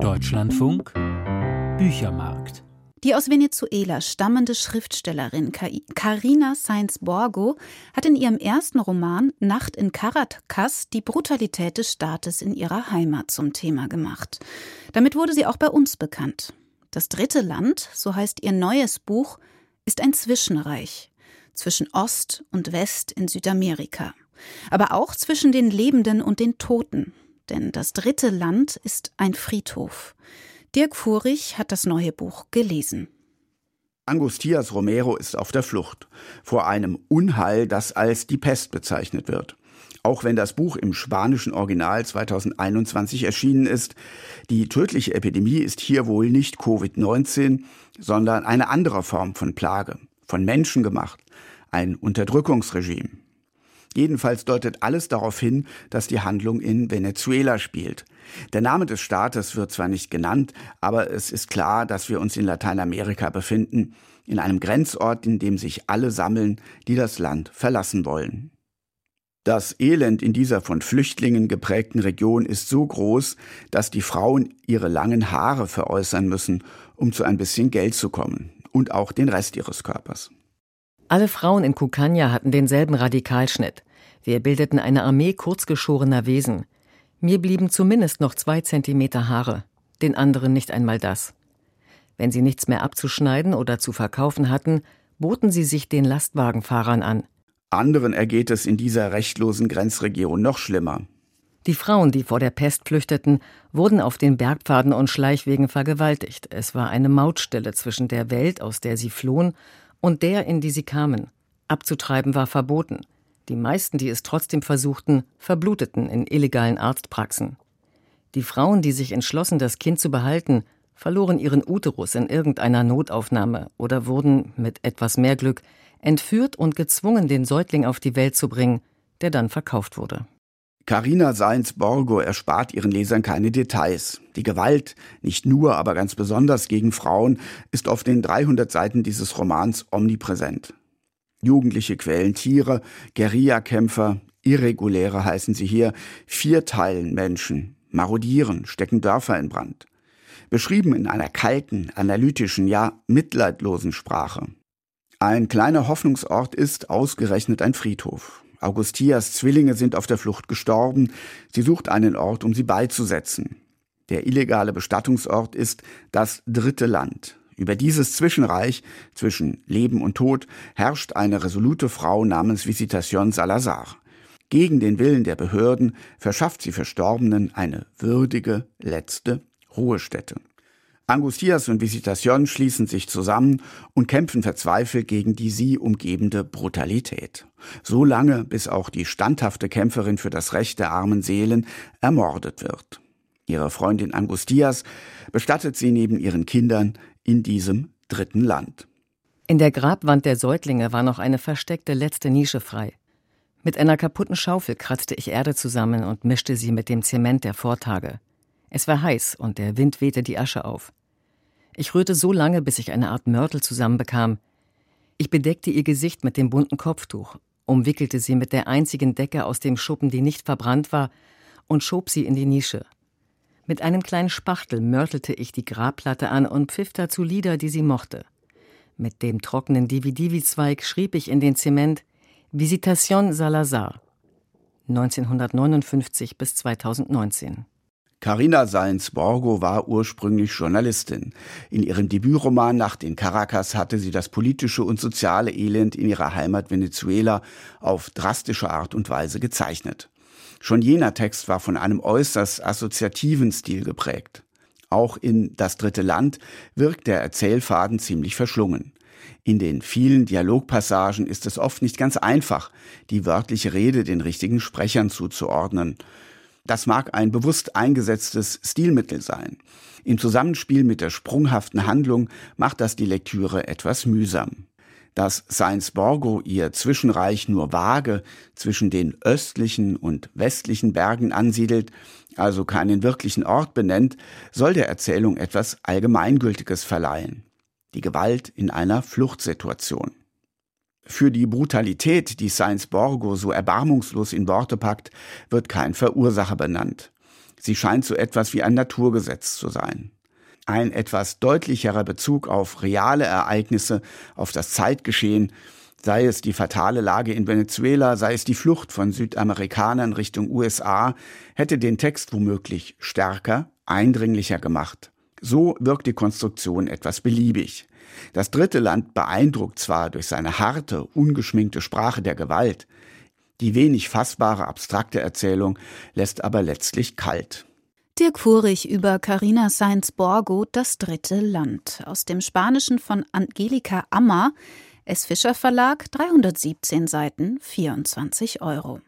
Deutschlandfunk Büchermarkt die aus Venezuela stammende Schriftstellerin Carina Sainz Borgo hat in ihrem ersten Roman Nacht in Caracas die Brutalität des Staates in ihrer Heimat zum Thema gemacht. Damit wurde sie auch bei uns bekannt. Das dritte Land, so heißt ihr neues Buch, ist ein Zwischenreich zwischen Ost und West in Südamerika, aber auch zwischen den Lebenden und den Toten, denn das dritte Land ist ein Friedhof. Dirk Furich hat das neue Buch gelesen. Angustias Romero ist auf der Flucht vor einem Unheil, das als die Pest bezeichnet wird. Auch wenn das Buch im spanischen Original 2021 erschienen ist, die tödliche Epidemie ist hier wohl nicht Covid-19, sondern eine andere Form von Plage, von Menschen gemacht, ein Unterdrückungsregime. Jedenfalls deutet alles darauf hin, dass die Handlung in Venezuela spielt. Der Name des Staates wird zwar nicht genannt, aber es ist klar, dass wir uns in Lateinamerika befinden, in einem Grenzort, in dem sich alle sammeln, die das Land verlassen wollen. Das Elend in dieser von Flüchtlingen geprägten Region ist so groß, dass die Frauen ihre langen Haare veräußern müssen, um zu ein bisschen Geld zu kommen und auch den Rest ihres Körpers. Alle Frauen in Kukanya hatten denselben Radikalschnitt. Wir bildeten eine Armee kurzgeschorener Wesen. Mir blieben zumindest noch zwei Zentimeter Haare, den anderen nicht einmal das. Wenn sie nichts mehr abzuschneiden oder zu verkaufen hatten, boten sie sich den Lastwagenfahrern an. Anderen ergeht es in dieser rechtlosen Grenzregion noch schlimmer. Die Frauen, die vor der Pest flüchteten, wurden auf den Bergpfaden und Schleichwegen vergewaltigt. Es war eine Mautstelle zwischen der Welt, aus der sie flohen, und der, in die sie kamen. Abzutreiben war verboten. Die meisten, die es trotzdem versuchten, verbluteten in illegalen Arztpraxen. Die Frauen, die sich entschlossen, das Kind zu behalten, verloren ihren Uterus in irgendeiner Notaufnahme oder wurden, mit etwas mehr Glück, entführt und gezwungen, den Säugling auf die Welt zu bringen, der dann verkauft wurde. Carina Seins-Borgo erspart ihren Lesern keine Details. Die Gewalt, nicht nur, aber ganz besonders gegen Frauen, ist auf den 300 Seiten dieses Romans omnipräsent. Jugendliche quälen Tiere, Guerillakämpfer, Irreguläre heißen sie hier, vierteilen Menschen, marodieren, stecken Dörfer in Brand. Beschrieben in einer kalten, analytischen, ja mitleidlosen Sprache. Ein kleiner Hoffnungsort ist ausgerechnet ein Friedhof. Augustias Zwillinge sind auf der Flucht gestorben. Sie sucht einen Ort, um sie beizusetzen. Der illegale Bestattungsort ist das dritte Land. Über dieses Zwischenreich zwischen Leben und Tod herrscht eine resolute Frau namens Visitación Salazar. Gegen den Willen der Behörden verschafft sie Verstorbenen eine würdige letzte Ruhestätte. Angustias und Visitation schließen sich zusammen und kämpfen verzweifelt gegen die sie umgebende Brutalität. So lange, bis auch die standhafte Kämpferin für das Recht der armen Seelen ermordet wird. Ihre Freundin Angustias bestattet sie neben ihren Kindern in diesem dritten Land. In der Grabwand der Säuglinge war noch eine versteckte letzte Nische frei. Mit einer kaputten Schaufel kratzte ich Erde zusammen und mischte sie mit dem Zement der Vortage. Es war heiß und der Wind wehte die Asche auf. Ich rührte so lange, bis ich eine Art Mörtel zusammenbekam. Ich bedeckte ihr Gesicht mit dem bunten Kopftuch, umwickelte sie mit der einzigen Decke aus dem Schuppen, die nicht verbrannt war, und schob sie in die Nische. Mit einem kleinen Spachtel mörtelte ich die Grabplatte an und pfiff dazu Lieder, die sie mochte. Mit dem trockenen Divi-Divi-Zweig schrieb ich in den Zement Visitation Salazar 1959 bis 2019. Carina Sainz-Borgo war ursprünglich Journalistin. In ihrem Debütroman Nacht in Caracas hatte sie das politische und soziale Elend in ihrer Heimat Venezuela auf drastische Art und Weise gezeichnet. Schon jener Text war von einem äußerst assoziativen Stil geprägt. Auch in Das dritte Land wirkt der Erzählfaden ziemlich verschlungen. In den vielen Dialogpassagen ist es oft nicht ganz einfach, die wörtliche Rede den richtigen Sprechern zuzuordnen. Das mag ein bewusst eingesetztes Stilmittel sein. Im Zusammenspiel mit der sprunghaften Handlung macht das die Lektüre etwas mühsam. Dass Science Borgo ihr Zwischenreich nur vage zwischen den östlichen und westlichen Bergen ansiedelt, also keinen wirklichen Ort benennt, soll der Erzählung etwas Allgemeingültiges verleihen. Die Gewalt in einer Fluchtsituation. Für die Brutalität, die Sainz Borgo so erbarmungslos in Worte packt, wird kein Verursacher benannt. Sie scheint so etwas wie ein Naturgesetz zu sein. Ein etwas deutlicherer Bezug auf reale Ereignisse, auf das Zeitgeschehen, sei es die fatale Lage in Venezuela, sei es die Flucht von Südamerikanern Richtung USA, hätte den Text womöglich stärker, eindringlicher gemacht. So wirkt die Konstruktion etwas beliebig. Das dritte Land beeindruckt zwar durch seine harte, ungeschminkte Sprache der Gewalt, die wenig fassbare abstrakte Erzählung lässt aber letztlich kalt. Dirk Furich über Carina Sainz Borgo Das dritte Land aus dem Spanischen von Angelika Ammer, S. Fischer Verlag, 317 Seiten, 24 Euro.